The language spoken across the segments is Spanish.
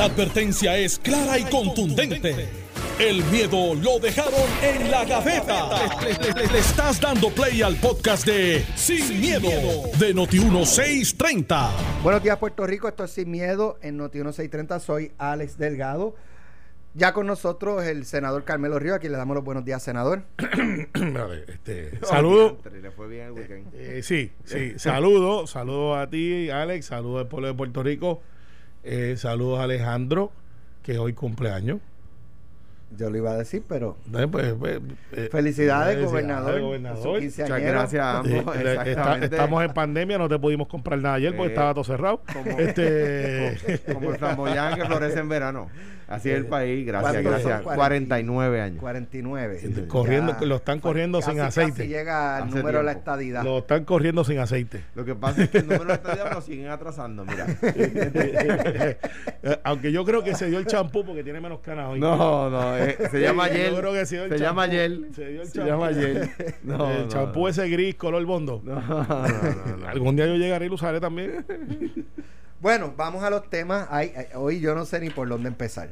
La advertencia es clara y contundente. El miedo lo dejaron en la gaveta. Le, le estás dando play al podcast de Sin, miedo, de Noti1630. Buenos días, Puerto Rico. Esto es Sin Miedo en Noti1630. Soy Alex Delgado. Ya con nosotros el senador Carmelo Río, a quien le damos los buenos días, senador. Vale, este, saludo. Le fue bien el weekend. Eh, sí, sí. Saludo, saludo a ti, Alex. Saludo al pueblo de Puerto Rico. Eh, saludos a Alejandro, que hoy cumpleaños. Yo lo iba a decir, pero Eh, pues, pues, eh, felicidades, gobernador. gobernador. Muchas gracias a Eh, ambos. eh, está- estamos en pandemia, no te pudimos comprar nada ayer porque Eh, estaba todo cerrado. como- este, Como el flamboyán que florece en verano. Así es el país. Gracias, gracias. 40. 49 años. 49. corriendo, Ya lo están corriendo sin aceite. Casi llega al Hace número de la estadidad. Lo están corriendo sin aceite. Lo que pasa es que el número de estadía lo siguen atrasando. Mira. Eh, Aunque yo creo que se dio el champú porque tiene menos canas hoy. No, no. eh, se llama Yo Yel. creo que se dio el Se llama champú. Yel. Se dio el Se champú. llama. No, el no, champú no. ese gris, color bondo. No, no, no, no. Algún día yo llegaré y lo usaré también. Bueno, vamos a los temas. Ay, ay, hoy yo no sé ni por dónde empezar.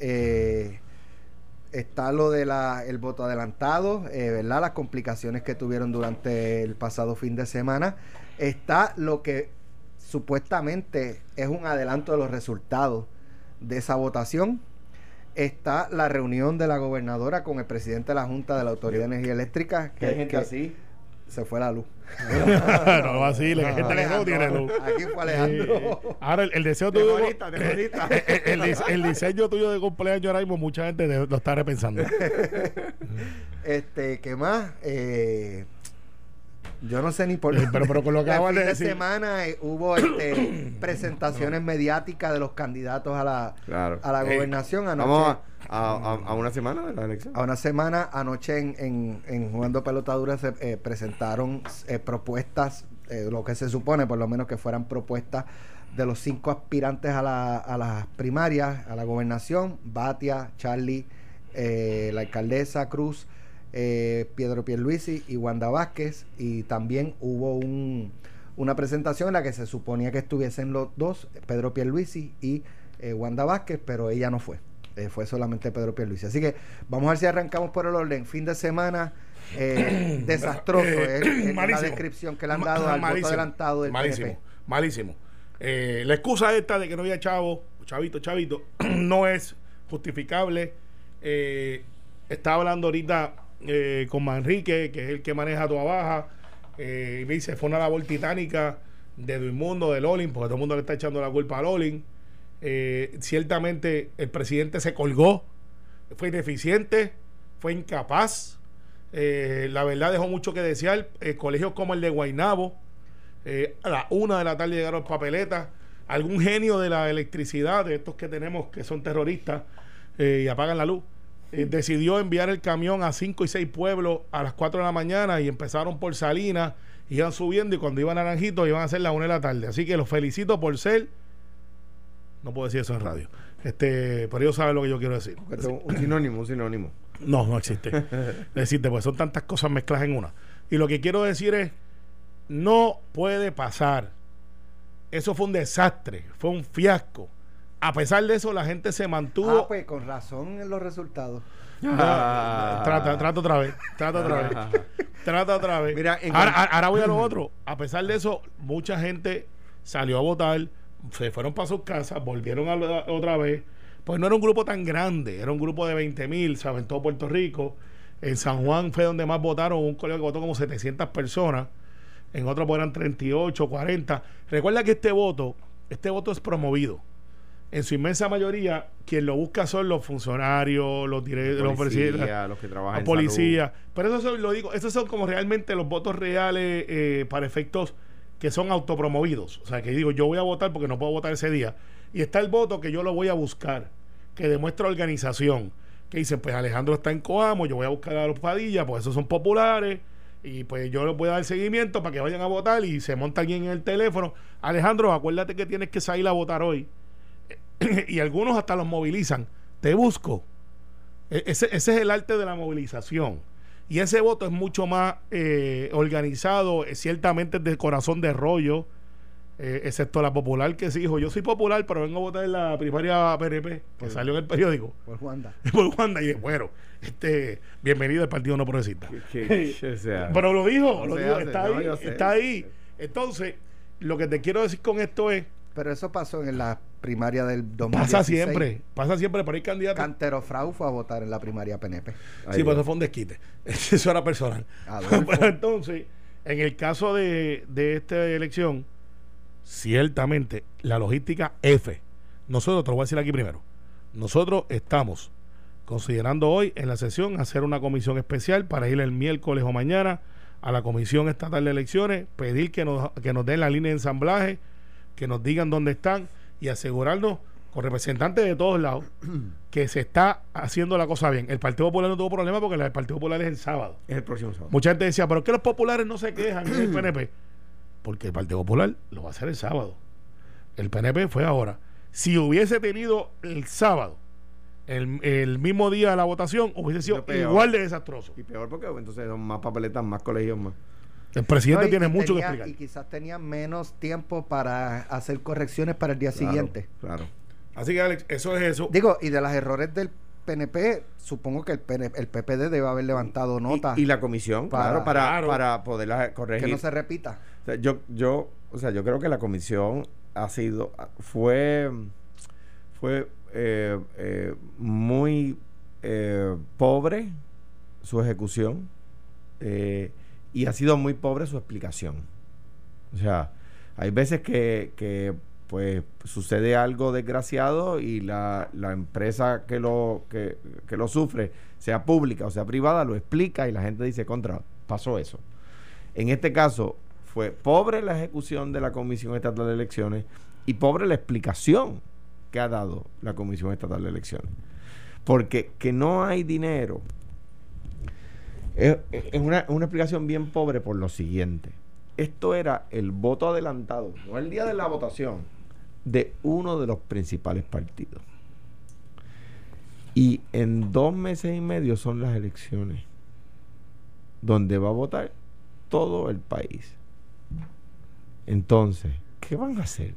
Eh, está lo de la, el voto adelantado, eh, ¿verdad? Las complicaciones que tuvieron durante el pasado fin de semana. Está lo que supuestamente es un adelanto de los resultados de esa votación. Está la reunión de la gobernadora con el presidente de la Junta de la Autoridad de Energía Eléctrica. Que hay gente que así. Se fue la luz. no vacile, que gente que no tiene luz. Aquí fue Alejandro. Eh, ahora, el, el deseo tuyo. Terrorista. eh, eh, el, el diseño tuyo de cumpleaños ahora mismo, mucha gente lo está repensando. Este, ¿qué más? Eh, yo no sé ni por Eh, pero- pero con lo que acabas fin de decir. semana eh, hubo este, presentaciones mediáticas de los candidatos a la, Claro. a la Eh, gobernación. Anoche, Vamos a, a, a- a una semana de la elección. a una semana, anoche en, en, en Jugando Pelotadura se eh, presentaron eh, propuestas, eh, lo que se supone por lo menos que fueran propuestas de los cinco aspirantes a, la, a las primarias, a la gobernación, Batia, Charlie, eh, la alcaldesa Cruz, eh, Pedro Pierluisi y Wanda Vázquez, y también hubo un, una presentación en la que se suponía que estuviesen los dos, Pedro Pierluisi y eh, Wanda Vázquez, pero ella no fue. Eh, fue solamente Pedro Pierluisi. Así que vamos a ver si arrancamos por el orden. Fin de semana eh, desastroso. Eh, es- es la descripción que le han dado al voto malísimo, adelantado del Malísimo, PNP. malísimo. Eh, la excusa esta de que no había chavo, chavito, chavito, no es justificable. Eh, estaba hablando ahorita eh, con Manrique, que es el que maneja toda baja, eh, y me dice, fue una labor titánica de Duimundo, del Olin, porque todo el mundo le está echando la culpa al Olin. Eh, ciertamente el presidente se colgó, fue ineficiente, fue incapaz. La verdad dejó mucho que desear. Colegios como el de Guainabo, a la una de la tarde llegaron papeletas. Algún genio de la electricidad, de estos que tenemos que son terroristas y apagan la luz, eh, decidió enviar el camión a cinco y seis pueblos a las 4 de la mañana y empezaron por Salinas, iban subiendo y cuando iban a Naranjito iban a ser la una de la tarde. Así que los felicito por ser. No puedo decir eso en radio. Este, pero ellos saben lo que yo quiero decir. Un sinónimo, un sinónimo. No, no existe. Decirte, pues son tantas cosas mezcladas en una. Y lo que quiero decir es, no puede pasar. Eso fue un desastre, fue un fiasco. A pesar de eso, la gente se mantuvo. Ah, pues con razón en los resultados. Ah, trata, trata otra vez, trata otra vez, trata otra vez. Mira, en ahora, ahora voy a lo otro. A pesar de eso, mucha gente salió a votar, se fueron para sus casas, volvieron a otra vez. Pues no era un grupo tan grande, era un grupo de 20 mil, ¿saben? Todo Puerto Rico. En San Juan fue donde más votaron, un colegio que votó como 700 personas. En otro pues, eran 38, 40. Recuerda que este voto, este voto es promovido en su inmensa mayoría, quien lo busca son los funcionarios, los, dire- los Policía, presidentes, los que trabajan la en policía. Pero eso son, lo digo, esos son como realmente los votos reales eh, para efectos que son autopromovidos. O sea, que digo, yo voy a votar porque no puedo votar ese día. Y está el voto que yo lo voy a buscar, que demuestra organización. Que dicen, pues Alejandro está en Coamo, yo voy a buscar a los Padillas, pues esos son populares. Y pues yo les voy a dar seguimiento para que vayan a votar y se monta alguien en el teléfono. Alejandro, acuérdate que tienes que salir a votar hoy. y algunos hasta los movilizan. Te busco. E- Ese, ese es el arte de la movilización. Y ese voto es mucho más eh, organizado, eh, ciertamente de corazón de rollo. eh, excepto la popular que sí dijo, yo soy popular, pero vengo a votar en la primaria PNP, que salió en el periódico. Por Juanda. Por Wanda, y dije, bueno, este, bienvenido al Partido No Progresista. Pero lo dijo, No lo se dijo, hace, está no, ahí, está ahí. Entonces, lo que te quiero decir con esto es, Pero eso pasó en la primaria del 2016. pasa siempre, pasa siempre, pero hay candidatos. Cantero Frau fue a votar en la primaria PNP. ay, sí, pero eso fue un desquite. Eso era personal. Pero entonces, en el caso de, de esta elección, ciertamente la logística F. Nosotros, te lo voy a decir aquí primero. Nosotros estamos considerando hoy en la sesión hacer una comisión especial para ir el miércoles o mañana a la Comisión Estatal de Elecciones, pedir que nos, que nos den la línea de ensamblaje, que nos digan dónde están y asegurarnos con representantes de todos lados que se está haciendo la cosa bien. El Partido Popular no tuvo problema porque el Partido Popular es el sábado. Es el próximo sábado. Mucha gente decía, ¿pero qué los populares no se quejan en el PNP? Porque el Partido Popular lo va a hacer el sábado. El PNP fue ahora. Si hubiese tenido el sábado, el, el mismo día de la votación, hubiese sido igual de desastroso. Y peor porque entonces son más papeletas, más colegios, más. El presidente No, tiene mucho tenía- que explicar. Y quizás tenía menos tiempo para hacer correcciones para el día Claro, siguiente. Claro. Así que, Alex, eso es eso. Digo, y de los errores del PNP, supongo que el, PN el PPD debe haber levantado nota Y, y la comisión, Para- claro, para, Claro. para poderla que corregir. no se repita. O sea, yo, yo, o sea, yo creo que la comisión ha sido, fue, fue eh, eh, muy eh, pobre su ejecución eh, y ha sido muy pobre su explicación. O sea, hay veces que, pues sucede algo desgraciado y la, la empresa que lo, que lo sufre, sea pública o sea privada, lo explica y la gente dice, contra, pasó eso. En este caso, fue pobre la ejecución de la Comisión Estatal de Elecciones y pobre la explicación que ha dado la Comisión Estatal de Elecciones. Porque que no hay dinero es, es una, una explicación bien pobre por lo siguiente. Esto era el voto adelantado, no el día de la votación, de uno de los principales partidos. Y en dos meses y medio son las elecciones, donde va a votar todo el país. Entonces, ¿qué van a hacer?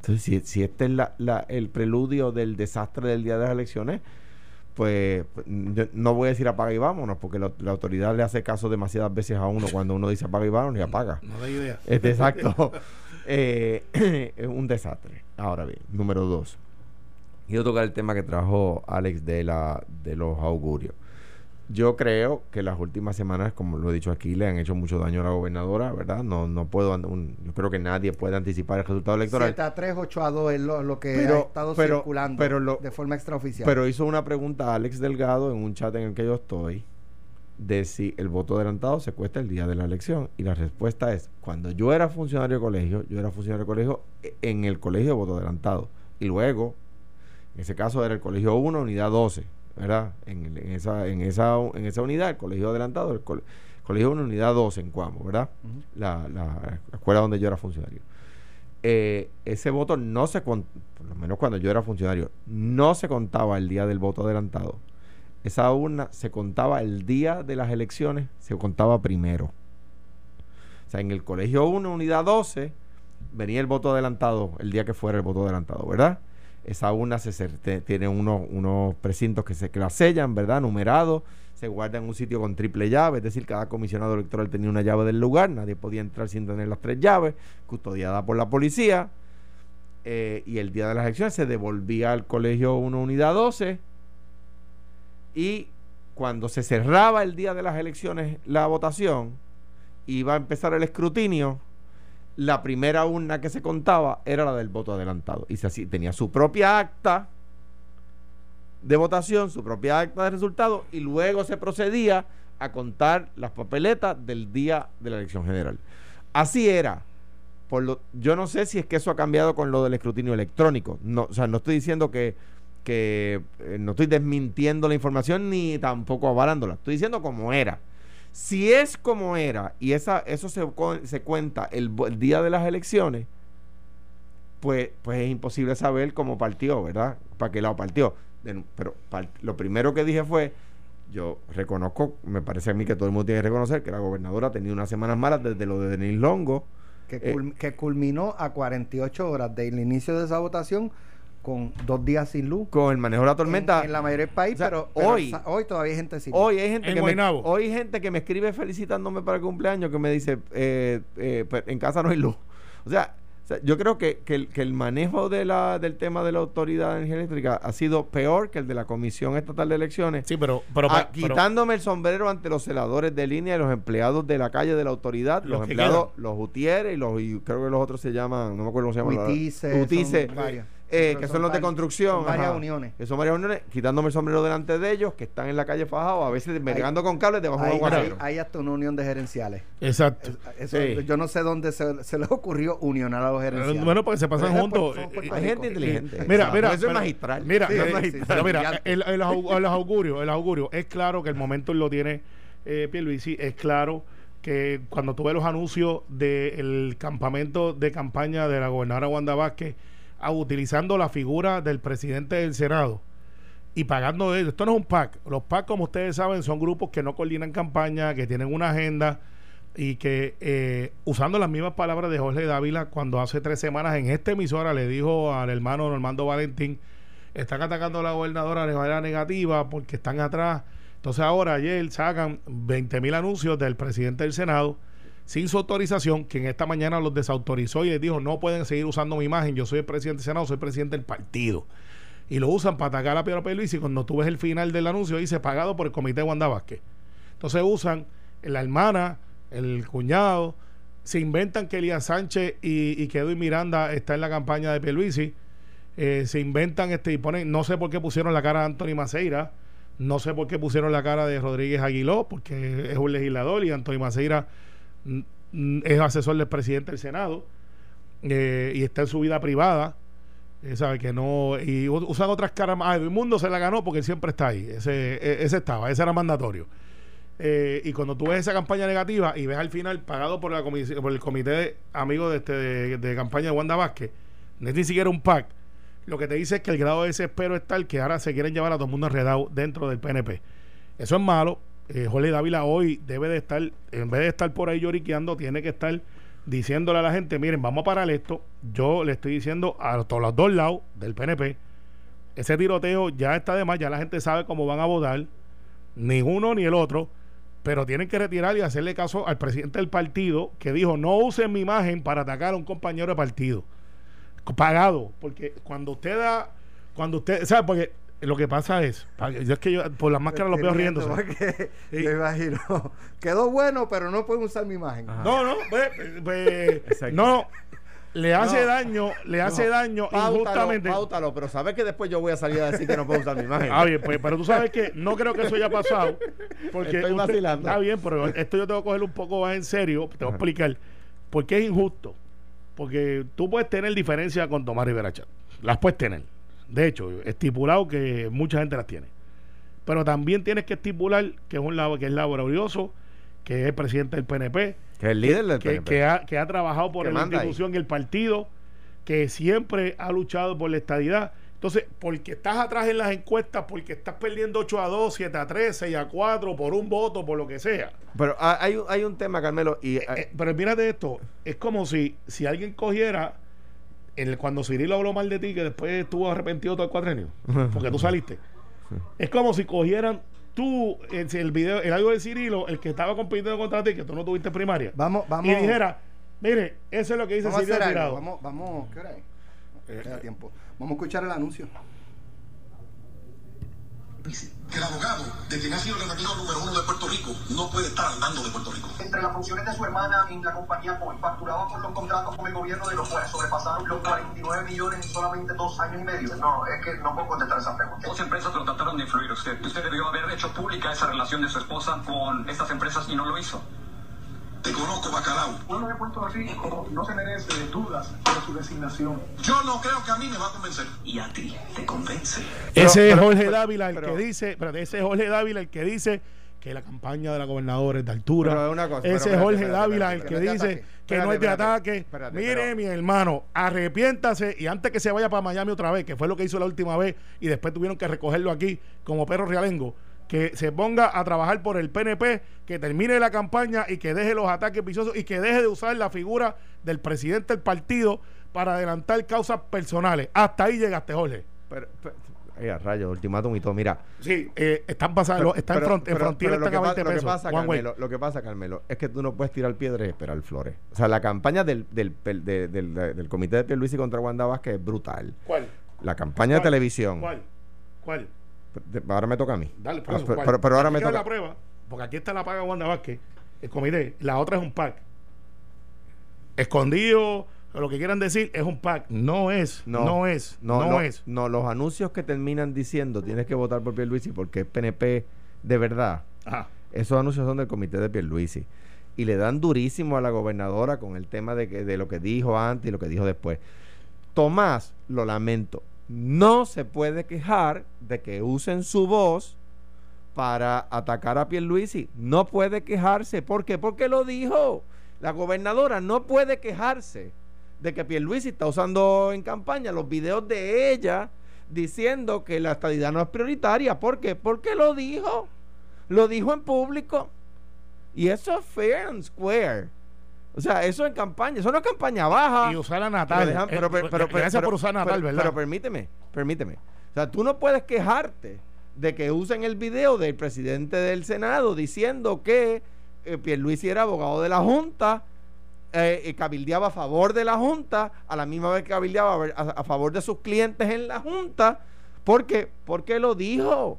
Entonces, si, si este es la- la- el preludio del desastre del día de las elecciones, pues pues, yo no voy a decir apaga y vámonos, porque la, la autoridad le hace caso demasiadas veces a uno cuando uno dice apaga y vámonos y apaga. No da idea. Este, exacto. Eh, es un desastre. Ahora bien, número dos. Quiero tocar el tema que trajo Alex de, la, de los augurios. Yo creo que las últimas semanas, como lo he dicho aquí, le han hecho mucho daño a la gobernadora, ¿verdad? No, no puedo, un- yo espero que nadie pueda anticipar el resultado electoral. 7 a 3, 8 a 2 es lo, lo que Pero- ha estado pero- circulando pero lo- de forma extraoficial. Pero hizo una pregunta a Alex Delgado en un chat en el que yo estoy de si el voto adelantado se cuesta el día de la elección. Y la respuesta es, cuando yo era funcionario de colegio, yo era funcionario de colegio e- en el colegio de voto adelantado. Y luego, en ese caso era el colegio 1, unidad 12, ¿verdad? En, en esa, en, esa, en esa unidad, el colegio adelantado, el cole- colegio 1, unidad 12 en Cuamo, ¿verdad? La, la escuela donde yo era funcionario. Eh, ese voto no se con- por lo menos cuando yo era funcionario, no se contaba el día del voto adelantado. Esa urna se contaba el día de las elecciones, se contaba primero. O sea, en el colegio 1, unidad 12, venía el voto adelantado el día que fuera el voto adelantado, ¿verdad? Esa urna se, tiene unos, unos precintos que se que la sellan, ¿verdad? Numerados, se guarda en un sitio con triple llave, es decir, cada comisionado electoral tenía una llave del lugar, nadie podía entrar sin tener las tres llaves, custodiada por la policía. eh, y el día de las elecciones se devolvía al colegio 1 unidad 12 y cuando se cerraba el día de las elecciones la votación iba a empezar el escrutinio la primera urna que se contaba era la del voto adelantado y así tenía su propia acta de votación, su propia acta de resultados y luego se procedía a contar las papeletas del día de la elección general. Así era. Por lo, yo no sé si es que eso ha cambiado con lo del escrutinio electrónico. No, o sea, no estoy diciendo que, que eh, no estoy desmintiendo la información ni tampoco avalándola. Estoy diciendo como era. Si es como era y esa, eso se, se cuenta el, día de las elecciones, pues, pues es imposible saber cómo partió, ¿verdad? ¿Para qué lado partió? De- pero lo primero que dije fue, yo reconozco, me parece a mí que todo el mundo tiene que reconocer que la gobernadora ha tenido unas semanas malas desde lo de Denis Longo, que, Eh, que culminó a 48 horas del inicio de esa votación con dos días sin luz. con el manejo de la tormenta. En, en la mayoría del país, O sea, pero, pero hoy- hoy todavía hay gente sin luz. Hoy hay gente En que me, hoy hay gente que me escribe felicitándome para el cumpleaños que me dice eh, eh, pe- en casa no hay luz. O sea, o sea, yo creo que, que el, que el manejo de la, del tema de la autoridad de energía eléctrica ha sido peor que el de la Comisión Estatal de Elecciones. Sí, pero, pero, Ah, pero- quitándome el sombrero ante los celadores de línea y los empleados de la calle de la autoridad, Los los, que empleados, los Gutierrez y los y creo que los otros se llaman, no me acuerdo cómo se llaman. Huitices, varias. Eh, que son son los de construcción. son varias ajá. uniones. Que son varias uniones, quitándome el sombrero delante de ellos, que están en la calle fajado, a veces mergando con cables debajo de aguacero. hay- hay hasta una unión de gerenciales. exacto. Es- eso- Sí. Yo no sé dónde se, se les ocurrió unionar a los gerenciales. Bueno, porque se pasan juntos. Puerto Hay gente inteligente. Mira, O sea, mira, Eso es magistral. Mira, Sí, eh, eh, mira, brillante. el, el au- el augurio, el augurio, es claro que el momento lo tiene eh, Pierluisi, es claro que cuando tuve los anuncios del campamento de campaña de la gobernadora Wanda Vázquez, ah, utilizando la figura del presidente del Senado y pagando de ellos. Esto no es un PAC. Los PAC, como ustedes saben, son grupos que no coordinan campaña, que tienen una agenda y que eh, usando las mismas palabras de Jorge Dávila cuando hace tres semanas en esta emisora le dijo al hermano Normando Valentín están atacando a la gobernadora de manera negativa porque están atrás entonces ahora ayer sacan 20 mil anuncios del presidente del Senado sin su autorización, quien esta mañana los desautorizó y les dijo no pueden seguir usando mi imagen, yo soy el presidente del Senado, soy presidente del partido y lo usan para atacar a Pedro Pérez y cuando tú ves el final del anuncio dice pagado por el comité de Wanda Vázquez entonces usan la hermana, el cuñado, se inventan que Elías Sánchez y, que Edwin Miranda está en la campaña de Pierluisi, eh, se inventan este y ponen, no sé por qué pusieron la cara de Anthony Maceira, no sé por qué pusieron la cara de Rodríguez Aguiló, porque es un legislador y Anthony Maceira es asesor del presidente del Senado eh, y está en su vida privada. eh, sabe que no y usan otras caras más. Edwin Mundo se la ganó porque él siempre está ahí. Ese, e- ese estaba, ese era mandatorio. Eh, y cuando tú ves esa campaña negativa y ves al final pagado por la por el comité de amigos de, este, de, de campaña de Wanda Vázquez, no es ni siquiera un PAC, lo que te dice es que el grado de desespero es tal que ahora se quieren llevar a todo el mundo enredado dentro del PNP. Eso es malo. Eh, Jorge Dávila hoy debe de estar, en vez de estar por ahí lloriqueando, tiene que estar diciéndole a la gente, miren, vamos a parar esto. Yo le estoy diciendo a todos los dos lados del PNP, ese tiroteo ya está de más, ya la gente sabe cómo van a votar, ni uno ni el otro, pero tienen que retirar y hacerle caso al presidente del partido que dijo, no usen mi imagen para atacar a un compañero de partido. Pagado, porque cuando usted da, cuando usted, ¿sabe? Porque lo que pasa es, yo es que yo por las máscaras los veo riéndose. porque Sí. Yo imagino. Quedó bueno, pero no pueden usar mi imagen. Ajá. No, no, pues, pues, Exacto. no, le hace No. daño, le hace No, daño Páutalo, injustamente. páutalo, pero sabes que después yo voy a salir a decir que no puedo usar mi imagen. Ah, bien, pues, pero tú sabes que no creo que eso haya pasado. Porque Estoy usted- vacilando. Está bien, pero esto yo tengo que cogerlo un poco más en serio. Te voy a explicar por qué es injusto. Porque tú puedes tener diferencias con Tomás Rivera Chat. Las puedes tener. De hecho, estipulado que mucha gente las tiene. Pero también tienes que estipular que es un labo que es laborioso, que es presidente del PNP, Que es el líder del que, PNP. que ha, que ha trabajado por la ahí. institución y el partido, que siempre ha luchado por la estadidad. Entonces, porque estás atrás en las encuestas, porque estás perdiendo 8 a 2, 7 a 3, 6 a 4, por un voto, por lo que sea. Pero hay, un- hay un tema, Carmelo, y ah, Eh, pero mírate esto, es como si, si alguien cogiera, el, cuando Cirilo habló mal de ti, que después estuvo arrepentido todo el cuatrenio, porque tú saliste. Es como si cogieran tú, el, el video, el algo de Cirilo, el que estaba compitiendo contra ti, que tú no tuviste primaria, Vamos, vamos. y dijera, mire, eso es lo que dice vamos a Cirilo hacer algo. Tirado. Vamos, vamos. ¿Qué hora es? Eh, Queda tiempo. Vamos a escuchar el anuncio. Que el abogado de quien ha sido el enemigo número uno de Puerto Rico no puede estar al mando de Puerto Rico. Entre las funciones de su hermana en la compañía Coy, facturaba por los contratos con el gobierno de los cuales sobrepasaron los 49 millones en solamente dos años y medio. No, es que no puedo contestar esa pregunta. Dos empresas lo trataron de influir usted. Usted debió haber hecho pública esa relación de su esposa con estas empresas y no lo hizo. Te conozco, bacalao. El pueblo de Puerto Rico no se merece dudas de su designación. Yo no creo que a mí me va a convencer. Y a ti te convence. Pero- ese es pero- Jorge pero- Dávila el pero- que dice, espérate, ese es Jorge Dávila el que dice que la campaña de la gobernadora es de altura. Pero una cosa, pero ese es Jorge espérate, Dávila espérate, el que espérate, dice espérate, que no es de espérate, ataque. espérate, Mire, pero- mi hermano, arrepiéntase y antes que se vaya para Miami otra vez, que fue lo que hizo la última vez y después tuvieron que recogerlo aquí como perro realengo. Que se ponga a trabajar por el PNP, que termine la campaña y que deje los ataques viciosos y que deje de usar la figura del presidente del partido para adelantar causas personales. Hasta ahí llegaste, Jorge. Pero, pero- ay, a rayos, ultimátum y todo. Mira, Sí, eh, están pasando, están en, front- en frontera, pero lo, están que a pa- 20 lo que pesos. pasa. Carmelo, lo que pasa, Carmelo, es que tú no puedes tirar piedras y esperar flores. O sea, la campaña del, del, del, del, del- comité de Pierluisi contra Wanda Vázquez es brutal. ¿Cuál? La campaña de televisión. ¿Cuál? ¿Cuál? Ahora me toca a mí. Dale, por eso, pero, ¿cuál? pero- pero ahora Aquí me toca. la prueba, porque aquí está la paga Wanda Vázquez, el comité. La otra es un pack. Escondido, lo que quieran decir, es un pack. No es, no, es, no, no, es. No, los anuncios que terminan diciendo tienes que votar por Pierluisi porque es PNP de verdad. Ajá. Esos anuncios son del comité de Pierluisi. Y le dan durísimo a la gobernadora con el tema de, que, de lo que dijo antes y lo que dijo después. Tomás, lo lamento, no se puede quejar de que usen su voz para atacar a Pierluisi. No puede quejarse. ¿Por qué? Porque lo dijo. La gobernadora no puede quejarse de que Pierluisi está usando en campaña los videos de ella diciendo que la estadidad no es prioritaria. ¿Por qué? Porque lo dijo. Lo dijo en público. Y eso es fair and square. O sea, eso en campaña. Eso no es campaña baja. Y usar a Pero Natal. dejan- Eh, pero- pero- pero- gracias pero- por usar a Natal, pero- ¿verdad? Pero permíteme, permíteme. O sea, tú no puedes quejarte de que usen el video del presidente del Senado diciendo que eh, Pierluisi era abogado de la Junta, eh, y cabildeaba a favor de la Junta, a la misma vez que cabildeaba a, ver- a- a favor de sus clientes en la Junta, porque porque lo dijo.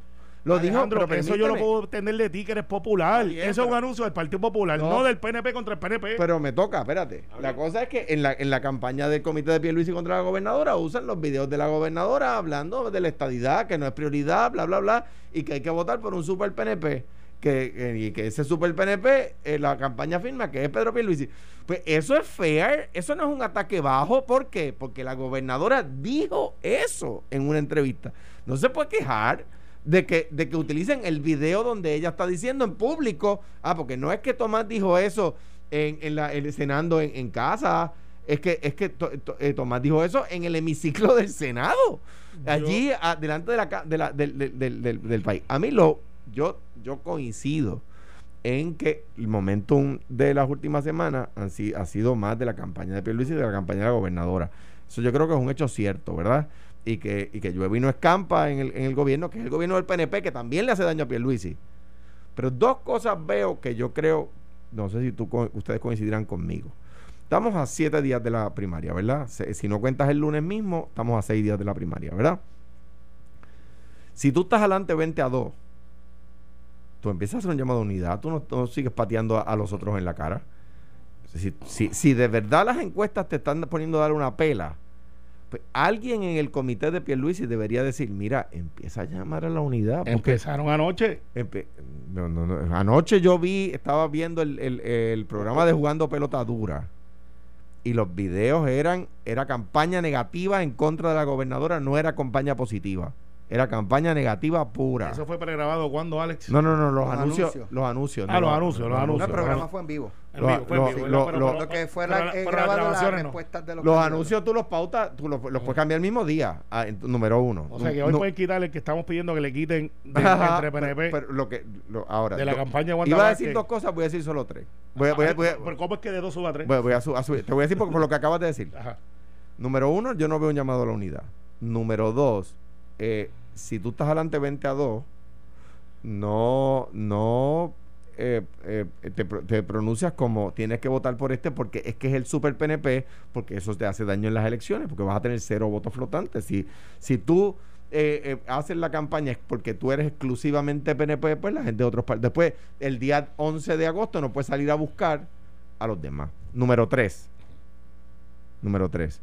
Lo dijo, Alejandro, pero eso yo lo puedo tener de ti que eres popular. Bien, eso es un anuncio del Partido Popular, No. no, del PNP contra el PNP. Pero me toca, espérate. La cosa es que en la, en la campaña del comité de Pierluisi contra la gobernadora usan los videos de la gobernadora hablando de la estadidad, que no es prioridad, bla, bla, bla, y que hay que votar por un super PNP. Que, que- y que ese super PNP, eh, la campaña firma que es Pedro Pierluisi. Pues eso es fair, eso no es un ataque bajo. ¿Por qué? Porque la gobernadora dijo eso en una entrevista. No se puede quejar de que, de que utilicen el video donde ella está diciendo en público, ah, porque no es que Tomás dijo eso en, en la, en- cenando en, en casa, es que, es que To- To- eh, Tomás dijo eso en el hemiciclo del Senado, allí a- delante de la, ca- de la- del, del- del- país. A mí lo, yo, yo coincido en que el momentum de las últimas semanas han ha sido más de la campaña de Pierluisi y de la campaña de la gobernadora. Eso yo creo que es un hecho cierto, ¿verdad? Y que, y que llueve y no escampa en el, en el gobierno, que es el gobierno del PNP, que también le hace daño a Pierluisi. Pero dos cosas veo que yo creo, no sé si tú, ustedes coincidirán conmigo. Estamos a siete días de la primaria, ¿verdad? Si no cuentas el lunes mismo, estamos a seis días de la primaria, ¿verdad? Si tú estás adelante 20 a 2, tú empiezas a hacer un llamado de unidad, tú no, no sigues pateando a, a los otros en la cara. Si, si- si de verdad las encuestas te están poniendo a dar una pela, pues alguien en el comité de Pierluisi debería decir, mira, empieza a llamar a la unidad. Empezaron anoche. Empe- no, no, no. Anoche yo vi, estaba viendo el, el- el programa de jugando pelota dura. Y los videos eran, era campaña negativa en contra de la gobernadora, no era campaña positiva. Era campaña negativa pura. Eso fue pregrabado cuando, Alex. No, no, no, los, Los anuncios, anuncios. los anuncios. Ah, no, los anuncios, los No, anuncios. el programa fue en vivo. En Lo- vivo, fue en lo- vivo, lo- pero- lo- pero- Lo que fue la, la- eh, las grabado las no. respuestas de los Los candidatos. anuncios tú los pautas, tú los, los puedes cambiar el mismo día. Ah, en- número uno. O sea que hoy No- pueden quitarle el que estamos pidiendo que le quiten de- Ajá, entre PNP pero, pero lo que, lo- ahora, de la campaña de Wanda Iba a decir dos cosas, voy a decir solo tres. Voy, a- voy a- voy a- Pero ¿cómo es que de dos suba a tres? voy a subir. Te voy a decir por, por lo que acabas de decir. Ajá. Número uno, yo no veo un llamado a la unidad. Número dos, eh, si tú estás adelante 20 a 2, no, no eh, eh, te, pro- te pronuncias como tienes que votar por este porque es que es el super PNP, porque eso te hace daño en las elecciones, porque vas a tener cero votos flotantes. Si, si tú eh, eh, haces la campaña porque tú eres exclusivamente PNP, pues la gente de otros países. Después, el día 11 de agosto no puedes salir a buscar a los demás. Número tres. Número tres.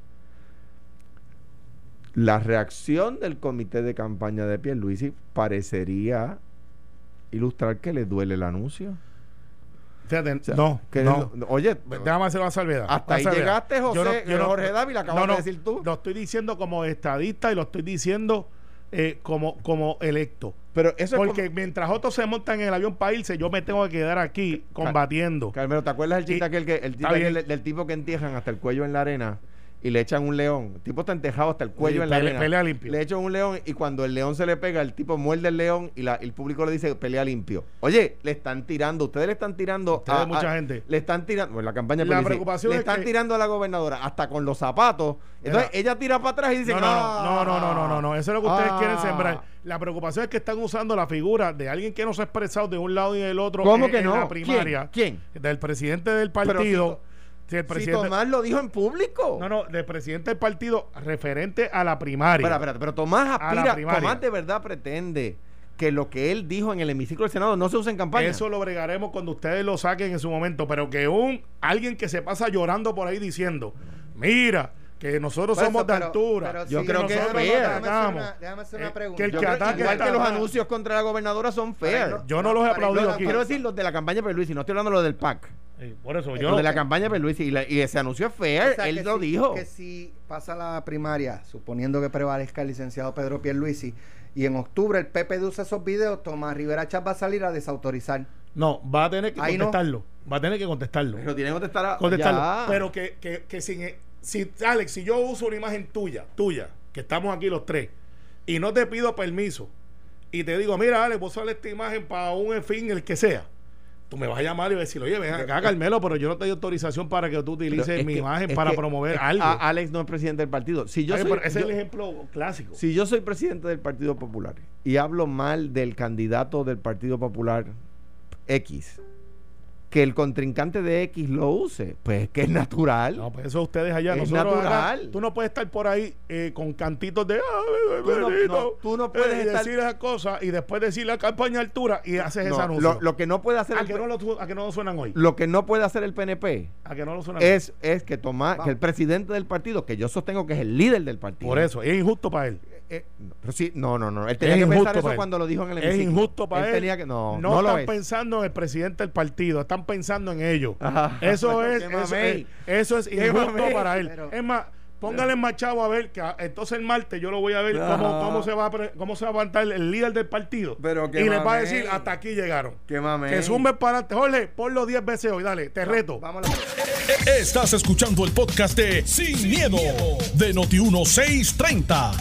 La reacción del comité de campaña de Pierluisi parecería ilustrar que le duele el anuncio. Fíjate, O sea, no, que no. no- oye, Déjame hacer una salvedad. Hasta Una ahí salvedad. llegaste, José, eh, Jorge Dávila, acabas de decir tú. Lo estoy diciendo como estadista y lo estoy diciendo eh, como, como electo. pero eso Porque es mientras otros se montan en el avión para irse, yo me tengo que quedar aquí combatiendo. como, Carmelo, ¿te acuerdas el chiste Y- aquel que, el, chiste aquel del tipo que entierran hasta el cuello en la arena y le echan un león. El tipo está entejado hasta el cuello en la pelea, pelea limpio. Le echan un león y cuando el león se le pega, el tipo muerde el león y la, el público le dice pelea limpio. Oye, le están tirando, ustedes le están tirando ustedes a, mucha gente. Le están tirando, pues, la campaña la preocupación le es están que... tirando a la gobernadora hasta con los zapatos. Entonces Era. ella tira para atrás y dice, no, no, ¡Ah! no, no, no, no, no, no, eso es lo que ustedes ah. quieren sembrar. La preocupación es que están usando la figura de alguien que no se ha expresado de un lado y del otro ¿Cómo en, que no? en la primaria. ¿Quién? ¿Quién? Del presidente del partido. Pero, si el Tomás lo dijo en público. no, no, del presidente del partido referente a la primaria. Espera, espera, pero Tomás aspira. Tomás de verdad pretende que lo que él dijo en el hemiciclo del Senado no se use en campaña. Eso lo bregaremos cuando ustedes lo saquen en su momento, pero que un alguien que se pasa llorando por ahí diciendo, mira, que nosotros eso, somos de pero- altura. pero Yo sí, creo que es fair. Déjame hacer una, Eh, pregunta. que el que ataque igual que los mal. anuncios contra la gobernadora son fair. no, Yo no los he aplaudido no, aquí. Quiero decir los de la campaña Perluisi, no estoy hablando de los del PAC. Eh, por eso, yo de la campaña Perluisi y, la- y ese anuncio es fair, O sea, él lo si- dijo. Que si pasa la primaria, suponiendo que prevalezca el licenciado Pedro Pierluisi, y en octubre el PP usa esos videos, Tomás Rivera Chávez va a salir a desautorizar. No, va a tener que Ahí no. contestarlo. Va a tener que contestarlo. Pero tienen que contestar a contestarlo. Ya. Pero que, que, que sin, si, Alex, si yo uso una imagen tuya, tuya, que estamos aquí los tres, y no te pido permiso, y te digo, mira, Alex, vos usar esta imagen para un fin, el que sea, tú me vas a llamar y vas a decir, oye, ven acá, Carmelo, pero yo no te doy autorización para que tú utilices mi que- imagen para promover es- algo. a- Alex no es presidente del partido. Si yo Oye, soy, pero ese yo- es el ejemplo clásico. si yo soy presidente del Partido Popular y hablo mal del candidato del Partido Popular X, que el contrincante de X lo use, pues es que es natural. No, pues eso ustedes allá. Es acá, natural. tú no puedes estar por ahí eh, con cantitos de. "Ah, Tú no- Benito", no, tú no puedes eh, estar- decir esas cosas y después decir la campaña altura y haces ese anuncio. lo, lo que no puede hacer ¿A el, que, no lo, tu- a que no lo suenan hoy? lo que no puede hacer el PNP ¿A que no lo suenan es, es que Vamos. que el presidente del partido, que yo sostengo que es el líder del partido. Por eso, es injusto para él. Eh, no, sí, no, no, no. Él tenía Es que pensar eso cuando lo dijo en el Es hemiciclo. injusto para él. tenía que, no, no, no, lo están es. pensando en el presidente del partido, están pensando en ellos. Eso es, eso es, eso es injusto para él. Pero- es más, póngale más chavo a ver que a- entonces el martes yo lo voy a ver cómo, cómo se va a cómo se va a aguantar el, el líder del partido. Pero y les va a decir hasta aquí llegaron. Qué mamey. Que zumbe para adelante. Jorge, ponlo 10 veces hoy, dale, te reto. Vamos a la- Estás escuchando el podcast de Sin, miedo, de Noti1630.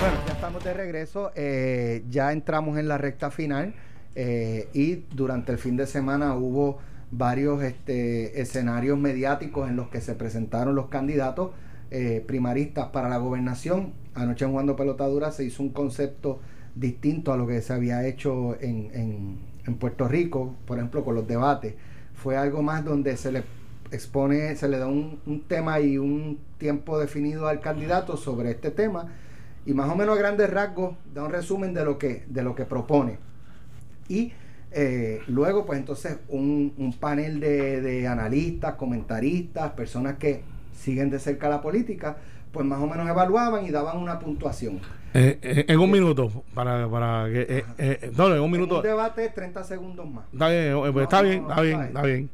Bueno, ya estamos de regreso. eh, ya entramos en la recta final eh, y durante el fin de semana hubo varios este, escenarios mediáticos en los que se presentaron los candidatos eh, primaristas para la gobernación. Anoche en Jugando Pelotadura se hizo un concepto distinto a lo que se había hecho en, en- en Puerto Rico, por ejemplo, con los debates. Fue algo más donde se le expone, se le da un, un tema y un tiempo definido al candidato sobre este tema y más o menos a grandes rasgos da un resumen de lo que, de lo que propone. Y eh, luego, pues entonces, un, un panel de, de analistas, comentaristas, personas que siguen de cerca la política, pues más o menos evaluaban y daban una puntuación. Eh, eh, en un minuto, para, para que. no, en un minuto. Un debate 30 segundos más. Está bien, pues, está No, bien, no, está bien, está bien.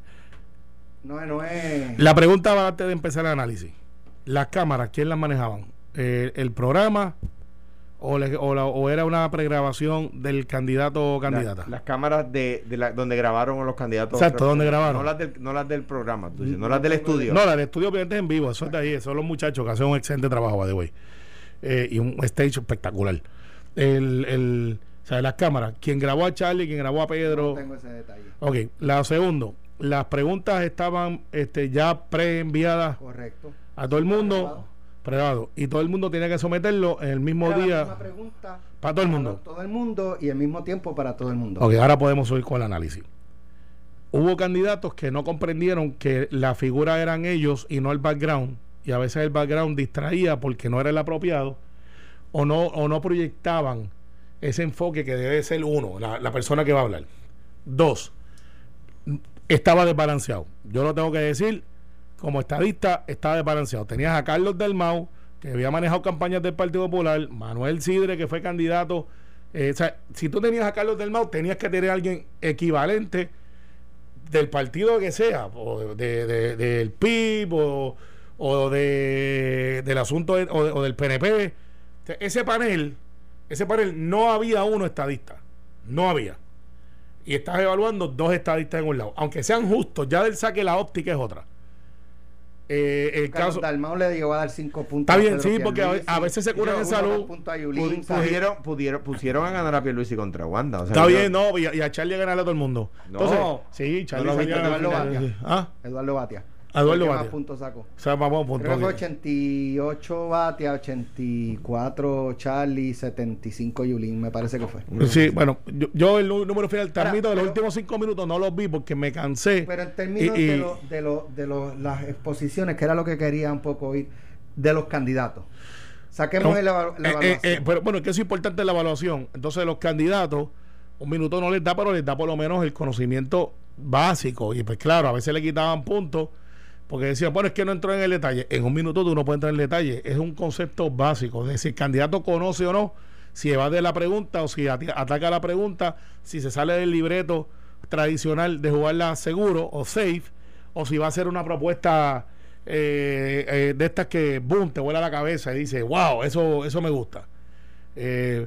No, no es. La pregunta va antes de empezar el análisis. Las cámaras, ¿quién las manejaban? ¿El programa o, le- o la- o era una pregrabación del candidato o candidata? La- las cámaras de, de la- donde grabaron a los candidatos. Exacto, ¿dónde grabaron? No las del, no las del programa, tú dices, no las del estudio. No, la de estudio obviamente es en vivo, eso es de ahí, esos son los muchachos que hacen un excelente trabajo, by the way. Eh, y un stage espectacular. El, el, o sea, las cámaras, quien grabó a Charlie, quien grabó a No Pedro. tengo ese detalle. Ok, la segundo, las preguntas estaban este, ya preenviadas Correcto. a todo el mundo, Grabado. Privado, y todo el mundo tenía que someterlo en el mismo Era la día. misma pregunta para todo el mundo. Todo el mundo y al mismo tiempo para todo el mundo. Ok, ahora podemos ir con el análisis. Hubo candidatos que no comprendieron que la figura eran ellos y no el background, y a veces el background distraía porque no era el apropiado, o no, o no proyectaban ese enfoque que debe ser uno, la, la persona que va a hablar. Dos, estaba desbalanceado. Yo lo tengo que decir, como estadista, estaba desbalanceado. Tenías a Carlos Dalmau, que había manejado campañas del Partido Popular, Manuel Sidre, que fue candidato. Eh, si tú tenías a Carlos Dalmau, tenías que tener a alguien equivalente del partido que sea, o de, de- del PIB, o, o de, del asunto o, de- o del PNP. Ese panel, ese panel no había uno estadista, no había. Y estás evaluando dos estadistas en un lado. Aunque sean justos, ya del saque la óptica es otra. Eh, el Carlos caso. Dalmau le llegó a dar cinco puntos. Está a bien, sí, porque a- veces se curan en salud. a Yulín, ¿sabes? pudieron, pudieron, pusieron a ganar a Pierluisi contra Wanda. o sea, Está yo- bien, no, y a, y a Charlie a ganarle a todo el mundo. No. Entonces, sí, Charlie No la Eduardo. Batia. Ah, Eduardo Batia. Eduardo ¿Qué más Batia. puntos sacó? o sea, vamos a un punto. Creo que fue ok. 88 Batia, 84 Charlie, 75 Yulín, me parece que fue. Sí, bueno, yo, yo el nú- número final, te Ahora, admito, de los pero- últimos cinco minutos no los vi porque me cansé. Pero en términos Y- y- de, lo- de, lo- de lo- las exposiciones, que era lo que quería un poco oír, de los candidatos. Saquemos No, el la eh, evaluación. eh, eh, pero bueno, es que es importante la evaluación. Entonces, los candidatos, un minuto no les da, pero les da por lo menos el conocimiento básico. Y pues claro, a veces le quitaban puntos porque decían, bueno, es que no entró en el detalle. En un minuto tú no puedes entrar en el detalle. Es un concepto básico. Es decir, el candidato conoce o no, si evade la pregunta o si ataca la pregunta, si se sale del libreto tradicional de jugarla seguro o safe, o si va a hacer una propuesta eh, eh, de estas que, boom, te vuela la cabeza y dice, wow, eso, eso me gusta. Eh,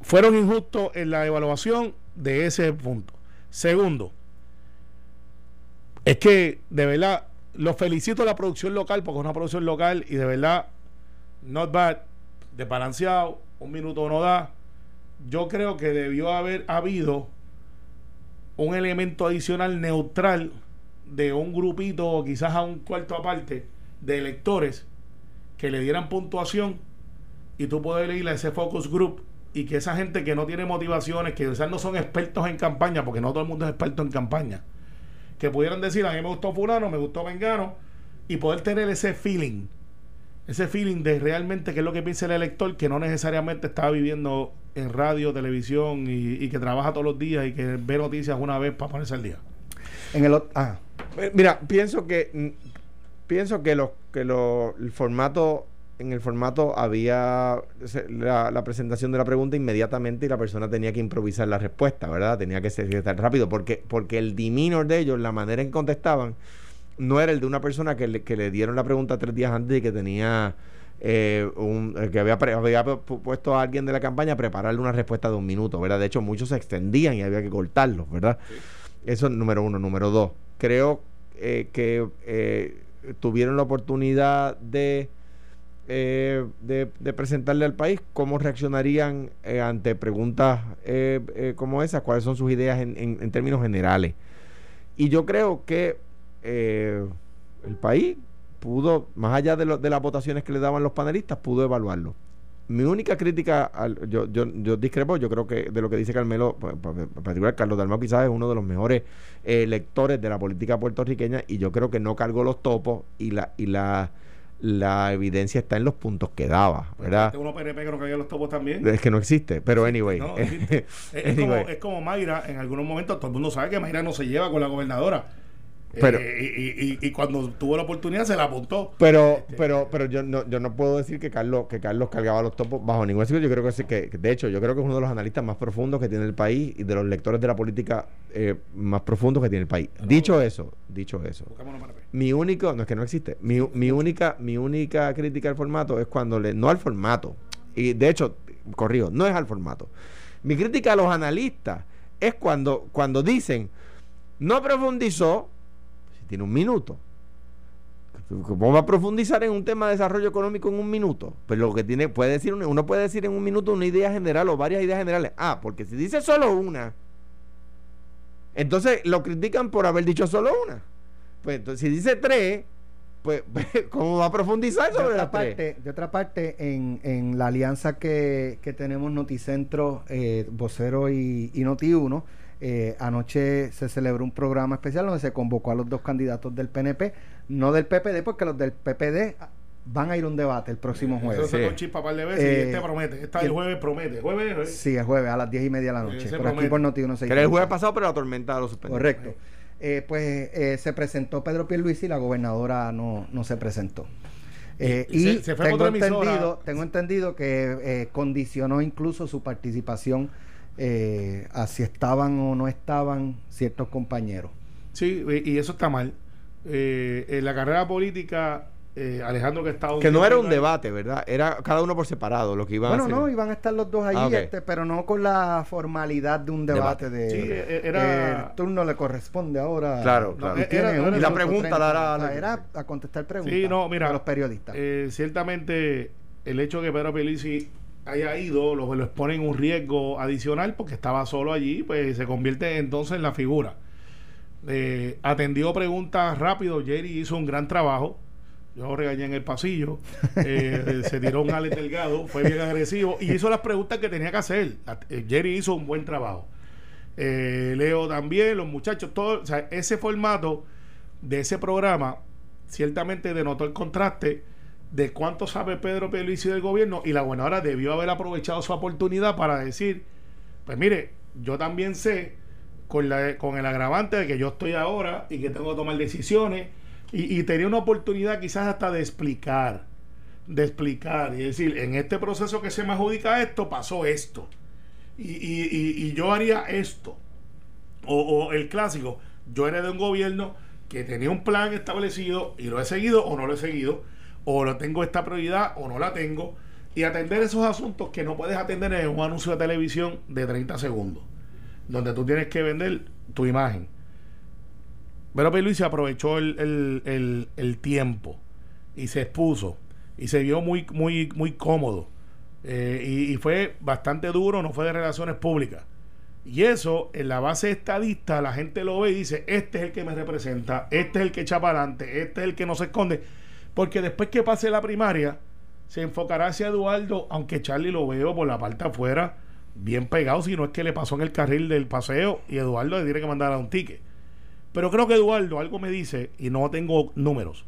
fueron injustos en la evaluación de ese punto. Segundo, es que de verdad los felicito a la producción local porque es una producción local y de verdad not bad, desbalanceado, un minuto no da. Yo creo que debió haber habido un elemento adicional neutral de un grupito o quizás a un cuarto aparte de electores que le dieran puntuación y tú puedes ir a ese focus group y que esa gente que no tiene motivaciones, que quizás no son expertos en campaña, porque no todo el mundo es experto en campaña, que pudieran decir, a mí me gustó fulano, me gustó Mengano, y poder tener ese feeling, ese feeling de realmente qué es lo que piensa el elector, que no necesariamente está viviendo en radio, televisión y, y que trabaja todos los días y que ve noticias una vez para ponerse al día. En el ah, Eh, Mira, pienso que mm, pienso que los que lo, el formato en el formato había la, la presentación de la pregunta inmediatamente y la persona tenía que improvisar la respuesta, ¿verdad? Tenía que ser estar rápido porque porque el demeanor de ellos, la manera en que contestaban no era el de una persona que le, que le dieron la pregunta tres días antes y que tenía eh, un, eh, que había, pre- había pu- puesto a alguien de la campaña a prepararle una respuesta de un minuto, ¿verdad? De hecho, muchos se extendían y había que cortarlos, ¿verdad? Eso es número uno. Número dos, creo eh, que eh, tuvieron la oportunidad de, eh, de, presentarle al país cómo reaccionarían eh, ante preguntas eh, eh, como esas, cuáles son sus ideas en, en- términos generales. Y yo creo que el país pudo, más allá de, lo- de las votaciones que le daban los panelistas, pudo evaluarlo. Mi única crítica, yo, yo, discrepo, yo creo que de lo que dice Carmelo, en particular Carlos Dalmau quizás es uno de los mejores lectores de la política puertorriqueña y yo creo que no cargó los topos y la y la, la evidencia está en los puntos que daba, ¿verdad? Este uno PNP que no caía los topos también. Es que no existe, pero anyway. No, existe. es, como, es como Mayra, en algunos momentos todo el mundo sabe que Mayra no se lleva con la gobernadora. Pero- Eh, y, y- y cuando tuvo la oportunidad se la apuntó. Pero, Este- pero, pero yo no, yo no puedo decir que Carlos, que Carlos cargaba los topos bajo ningún sitio. Yo creo que sí que, de hecho, yo creo que es uno de los analistas más profundos que tiene el país y de los lectores de la política eh, más profundos que tiene el país. Dicho eso, dicho eso, mi único, no es que no existe, mi, mi única, mi única crítica al formato es cuando le, no al formato, y de hecho, corrijo, no es al formato. Mi crítica a los analistas es cuando, cuando dicen, no profundizó, si tiene un minuto. ¿Cómo va a profundizar en un tema de desarrollo económico en un minuto? Pues lo que tiene, puede decir, uno puede decir en un minuto una idea general o varias ideas generales. Ah, porque si dice solo una, entonces lo critican por haber dicho solo una. Pues entonces, si dice tres, pues, ¿cómo va a profundizar de sobre otra las tres? parte, de otra parte en, en la alianza que, que tenemos Noticentro, eh, Vocero y, y Noti1, eh, anoche se celebró un programa especial donde se convocó a los dos candidatos del PNP, no del PPD, porque los del PPD van a ir a un debate el próximo Eso jueves. se Sí. con chispa par de veces y Eh, este promete. Esta y- el jueves promete. Jueves, jueves. Sí, el jueves a las 10 y media de la noche. Por aquí promete. por Noti1 Que era el jueves pasado, pero la tormenta lo suspendió. Correcto. Eh, pues eh, se presentó Pedro Pierluisi y la gobernadora no, no se presentó. Eh, Y y se- se fue tengo, entendido, tengo entendido que eh, condicionó incluso su participación eh, a si estaban o no estaban ciertos compañeros. Sí, y eso está mal. Eh, en la carrera política eh, Alejandro que estaba... Que no era un debate, ¿verdad? Era cada uno por separado lo que iban Bueno, a hacer. no, iban a estar los dos allí, Ah, este, pero no con la formalidad de un debate, de Sí, e- era- el turno le corresponde ahora. Claro, y claro. Era- y la pregunta la sea, Alex. era a contestar preguntas Sí, no, mira. de los periodistas. Eh, ciertamente, el hecho de que Pedro Pelici haya ido lo, lo expone un riesgo adicional porque estaba solo allí, pues se convierte entonces en la figura. Eh, atendió preguntas rápido. Jerry hizo un gran trabajo. Yo lo regañé en el pasillo. Eh, se tiró un Alex Delgado, fue bien agresivo y hizo las preguntas que tenía que hacer. Eh, Jerry hizo un buen trabajo. Eh, Leo también, los muchachos, todo, o sea, ese formato de ese programa ciertamente denotó el contraste de cuánto sabe Pedro Pierluisi del gobierno y la gobernadora debió haber aprovechado su oportunidad para decir, pues mire, yo también sé con, la, con el agravante de que yo estoy ahora y que tengo que tomar decisiones y, tenía una oportunidad quizás hasta de explicar, de explicar y decir, en este proceso que se me adjudica esto, pasó esto y, y- y- y yo haría esto. O, o el clásico, yo era de un gobierno que tenía un plan establecido y lo he seguido o no lo he seguido, o lo tengo esta prioridad o no la tengo, y atender esos asuntos que no puedes atender en un anuncio de televisión de 30 segundos, donde tú tienes que vender tu imagen. Pero Luis aprovechó el, el- el- el tiempo y se expuso y se vio muy, muy, muy cómodo. Eh, y, y fue bastante duro, no fue de relaciones públicas. Y eso, en la base estadista, la gente lo ve y dice, este es el que me representa, este es el que echa para adelante, este es el que no se esconde. Porque después que pase la primaria, se enfocará hacia Eduardo, aunque Charlie lo veo por la parte afuera, bien pegado, si no es que le pasó en el carril del paseo y Eduardo le tiene que mandar a un ticket. Pero creo que Eduardo, algo me dice, y no tengo números,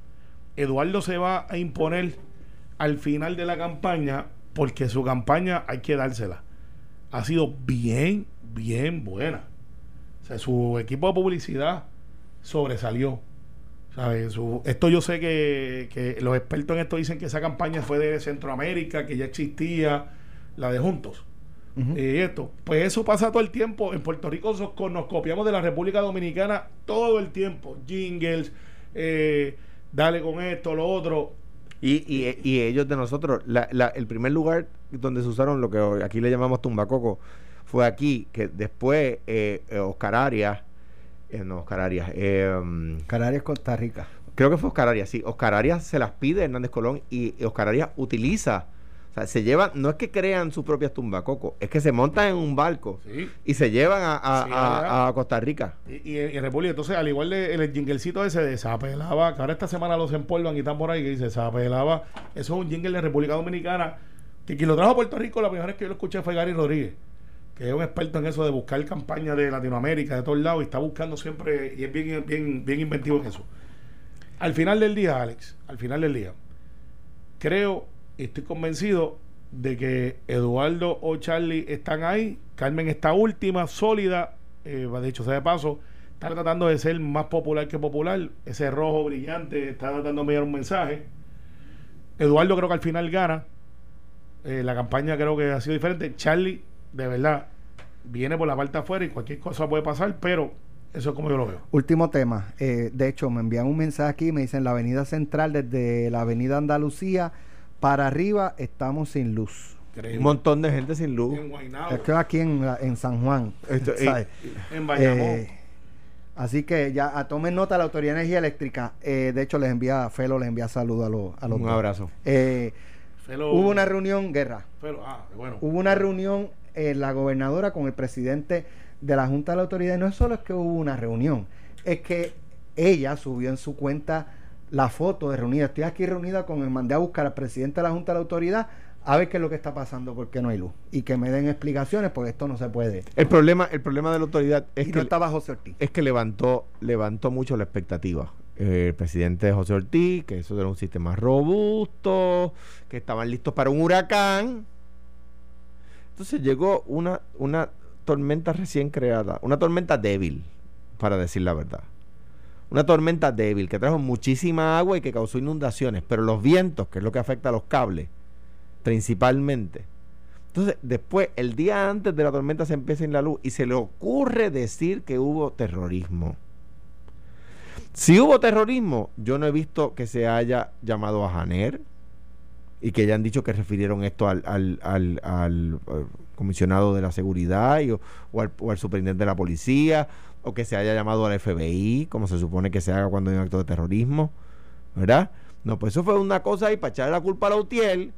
Eduardo se va a imponer al final de la campaña porque su campaña hay que dársela. Ha sido bien, bien buena. O sea, su equipo de publicidad sobresalió. Esto yo sé que, que los expertos en esto dicen que esa campaña fue de Centroamérica, que ya existía, la de Juntos. Y esto, pues eso pasa todo el tiempo. En Puerto Rico nos, co- nos copiamos de la República Dominicana todo el tiempo. Jingles, eh, dale con esto, lo otro. Y, y, y ellos de nosotros, la- la- el primer lugar donde se usaron lo que aquí le llamamos tumbacoco fue aquí, que después eh, eh, Oscar Arias, eh, no Oscar Arias, eh, mm, Canarias, Costa Rica. creo que fue Oscar Arias, sí, Oscar Arias se las pide Hernández Colón y, y Oscar Arias utiliza, o sea, se llevan, no es que crean sus propias tumbacocos, es que se montan en un barco Sí. y se llevan a, a- Sí, a- Costa Rica. Y, y República, entonces, al igual de el jinglecito ese de Zapelaba, que ahora esta semana los empolvan y están por ahí, que dice Zapelaba, eso es un jingle de República Dominicana, que quien lo trajo a Puerto Rico, la primera vez que yo lo escuché fue Gary Rodríguez, que es un experto en eso de buscar campañas de Latinoamérica, de todos lados, y está buscando siempre, y es bien, bien, bien inventivo en eso. Al final del día, Alex, al final del día, creo y estoy convencido de que Eduardo o Charlie están ahí, Carmen está última, sólida, eh, de hecho, sea de paso, está tratando de ser más popular que popular, ese rojo brillante está tratando de enviar un mensaje. Eduardo creo que al final gana, eh, la campaña creo que ha sido diferente, Charlie, de verdad, viene por la parte afuera y cualquier cosa puede pasar, pero eso es como yo lo veo. Último tema. eh, de hecho, me envían un mensaje aquí. Me dicen la avenida central, desde la avenida Andalucía para arriba, estamos sin luz. Increíble. Un montón de gente sin luz. En Guaynabo, Es que aquí en, la- en San Juan. Esto- y- ¿sabes? en Bayamón. Eh, así que ya a- tomen nota la Autoridad de Energía Eléctrica. Eh, de hecho, les envía, Felo les envía saludos a los, a los Un abrazo. Eh, Felo- hubo una reunión, guerra. Felo- ah, bueno. Hubo una reunión eh, la gobernadora con el presidente de la Junta de la Autoridad. Y no es solo es que hubo una reunión, es que ella subió en su cuenta la foto de reunida. Estoy aquí reunida con el mandé a buscar al presidente de la Junta de la Autoridad a ver qué es lo que está pasando, porque no hay luz. Y que me den explicaciones, porque esto no se puede. El problema, el problema de la autoridad es y que no estaba José Ortiz. es que levantó, levantó mucho la expectativa. Eh, el presidente José Ortiz, que eso era un sistema robusto, que estaban listos para un huracán. Entonces llegó una, una tormenta recién creada, una tormenta débil, para decir la verdad. Una tormenta débil que trajo muchísima agua y que causó inundaciones, pero los vientos, que es lo que afecta a los cables, principalmente. Entonces, después, el día antes de la tormenta se empieza en la luz y se le ocurre decir que hubo terrorismo. Si hubo terrorismo, yo no he visto que se haya llamado a Janer y que hayan dicho que refirieron esto al, al, al, comisionado de la seguridad y- o, al, o al superintendente de la policía o que se haya llamado al FBI, como se supone que se haga cuando hay un acto de terrorismo, ¿verdad? No, pues eso fue una cosa ahí para echarle la culpa a la UTIEL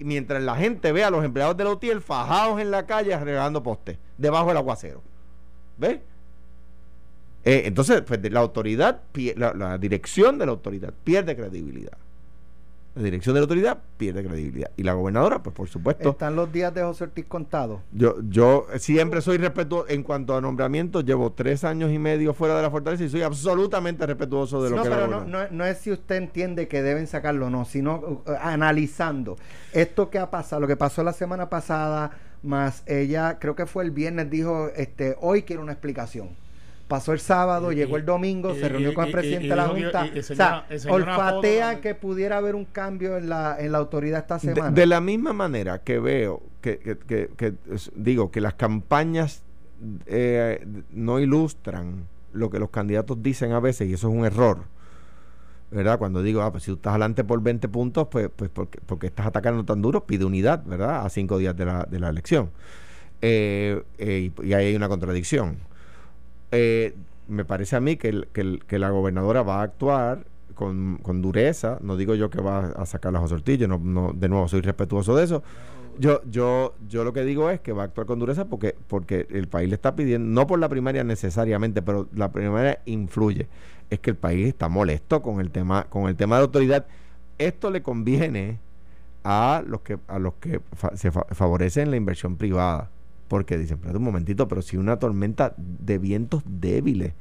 mientras la gente ve a los empleados de la UTIEL fajados en la calle regando postes debajo del aguacero. ¿Ves? Eh, entonces, pues, la autoridad, la dirección de la autoridad pierde credibilidad. La dirección de la autoridad pierde credibilidad. Y la gobernadora, pues por supuesto, Están los días de José Ortiz contados. yo, yo siempre soy respetuoso en cuanto a nombramientos. Llevo tres años y medio fuera de la fortaleza y soy absolutamente respetuoso de lo no, que la pero no, gobernadora- no, no es si usted entiende que deben sacarlo o no, sino uh, analizando esto que ha pasado, lo que pasó la semana pasada, más ella, creo que fue el viernes, dijo, este, hoy quiero una explicación. Pasó el sábado, Y- llegó el domingo, y- se reunió y- con el y- presidente y de la que- Junta. o sea, foto olfatea que pudiera haber un cambio en la, en la autoridad esta De, semana. de la misma manera que veo que, que- que- que, digo que las campañas eh, no ilustran lo que los candidatos dicen a veces y eso es un error. ¿Verdad? Cuando digo, ah, pues si tú estás adelante por 20 puntos, pues, pues porque, porque estás atacando tan duro, pide unidad, ¿verdad? A cinco días de la, de la elección. Eh, eh, y, y ahí hay una contradicción. Eh, me parece a mí que, el- que, la gobernadora va a actuar con, con dureza. No digo yo que va a sacar a José Ortiz, no, no- de nuevo soy respetuoso de eso. Yo, yo, yo lo que digo es que va a actuar con dureza porque, porque el país le está pidiendo, no por la primaria necesariamente, pero la primaria influye. Es que el país está molesto con el tema, con el tema de autoridad. Esto le conviene a los que, a los que fa- se fa- favorecen la inversión privada. Porque dicen, espérate un momentito, pero si una tormenta de vientos débiles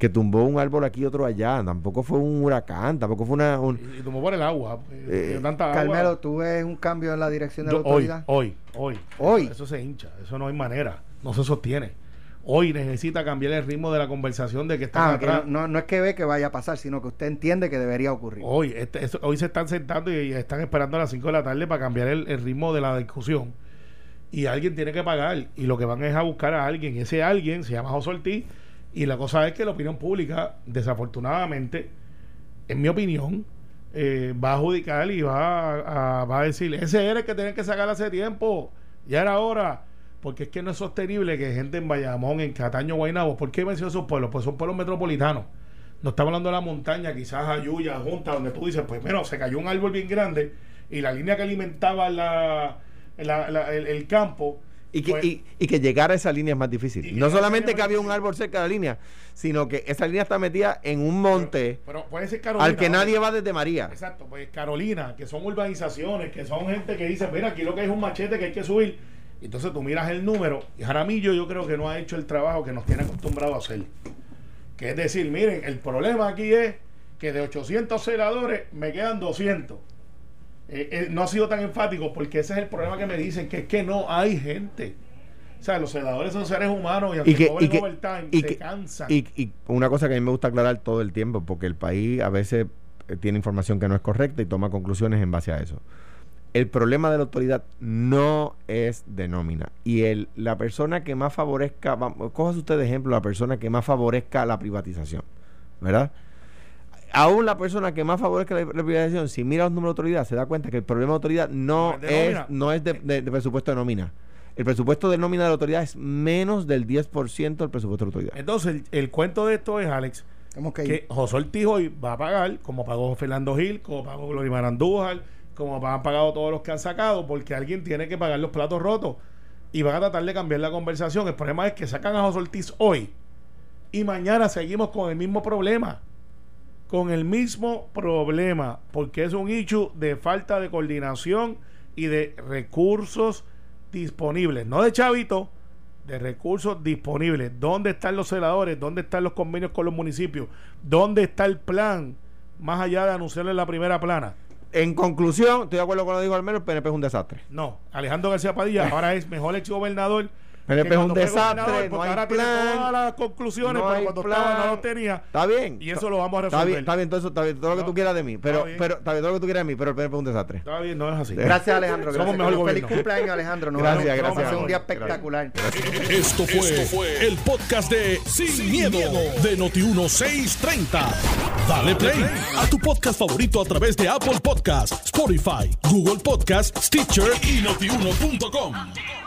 que tumbó un árbol aquí y otro allá, tampoco fue un huracán, tampoco fue una... un- Y, y tomó por el agua. Eh, agua. Carmelo, ¿tú ves un cambio en la dirección de Yo- la autoridad? hoy, hoy. Hoy. Eso, eso se hincha. Eso no hay manera. No se sostiene. Hoy necesita cambiar el ritmo de la conversación de que están Ah, que no, no, no es que ve que vaya a pasar, sino que usted entiende que debería ocurrir. Hoy, este- eso- hoy se están sentando y, y están esperando a las 5 de la tarde para cambiar el, el ritmo de la discusión. Y alguien tiene que pagar. Y lo que van es a buscar a alguien. Y ese alguien se llama José Ortiz. Y la cosa es que la opinión pública, desafortunadamente, en mi opinión, eh, va a adjudicar y va a, a- va a decir, ese era el que tenía que sacar hace tiempo. Ya era hora. Porque es que no es sostenible que gente en Bayamón, en Cataño, Guaynabo, ¿por qué menciono esos pueblos? Pues son pueblos metropolitanos. No estamos hablando de la montaña, quizás Ayuya, Junta, donde tú dices, pues bueno, se cayó un árbol bien grande y la línea que alimentaba la, la- la- el, el campo. Y que, pues, y, y que llegar a esa línea es más difícil. No solamente que había un árbol cerca de la línea, sino que esa línea está metida en un monte pero puede ser Carolina. al que nadie va desde María. Exacto, pues Carolina, que son urbanizaciones, que son gente que dice, mira, aquí lo que es un machete que hay que subir. Entonces tú miras el número y Jaramillo yo creo que no ha hecho el trabajo que nos tiene acostumbrado a hacer. Que es decir, miren, el problema aquí es que de 800 celadores me quedan 200. Eh, eh, no ha sido tan enfático porque ese es el problema que me dicen, que es que no hay gente. O sea, los celadores son seres humanos y aunque Y que, y que- overtime, y se que- cansan. y- y una cosa que a mí me gusta aclarar todo el tiempo, porque el país a veces eh, tiene información que no es correcta y toma conclusiones en base a eso. El problema de la autoridad no es de nómina. Y el, la persona que más favorezca, vamos, coja usted de ejemplo, la persona que más favorezca la privatización, ¿verdad? Aún la persona que más favorezca la, la privatización, si mira los números de autoridad, se da cuenta que el problema de autoridad no, No es de es, nómina. no es de, de- de presupuesto de nómina. El presupuesto de nómina de la autoridad es menos del 10% del presupuesto de la autoridad. Entonces, el, el cuento de esto es, Alex, que que José Ortiz hoy va a pagar, como pagó Fernando Gil, como pagó Glorimar Andújar, como han pagado todos los que han sacado, porque alguien tiene que pagar los platos rotos. Y van a tratar de cambiar la conversación. El problema es que sacan a José Ortiz hoy y mañana seguimos con el mismo problema. Con el mismo problema, porque es un issue de falta de coordinación y de recursos disponibles, no de chavito, de recursos disponibles. ¿Dónde están los celadores? ¿Dónde están los convenios con los municipios? ¿Dónde está el plan? Más allá de anunciarlo en la primera plana. En conclusión, estoy de acuerdo con lo que dijo Almero, el PNP es un desastre. No, Alejandro García Padilla ahora es mejor ex gobernador PNP es un desastre, no porque hay ahora plan, todas las conclusiones, no pero hay cuando plan. estaba no los tenía. Está bien. Y eso lo vamos a Está resolver. bien, está bien, todo, eso, está bien, todo lo que No, tú quieras de mí. Pero, está bien. pero, está bien, todo lo que tú quieras de mí, pero el PNP es un desastre. Está bien, no es así. Gracias, Alejandro. Somos Gracias. mejor Feliz cumpleaños, Alejandro. Nos Gracias, vemos. gracias. Un día Gracias. espectacular. Esto fue, el podcast de Sin, miedo, de Noti1630. Dale play a tu podcast favorito a través de Apple Podcasts, Spotify, Google Podcasts, Stitcher y notiuno.com.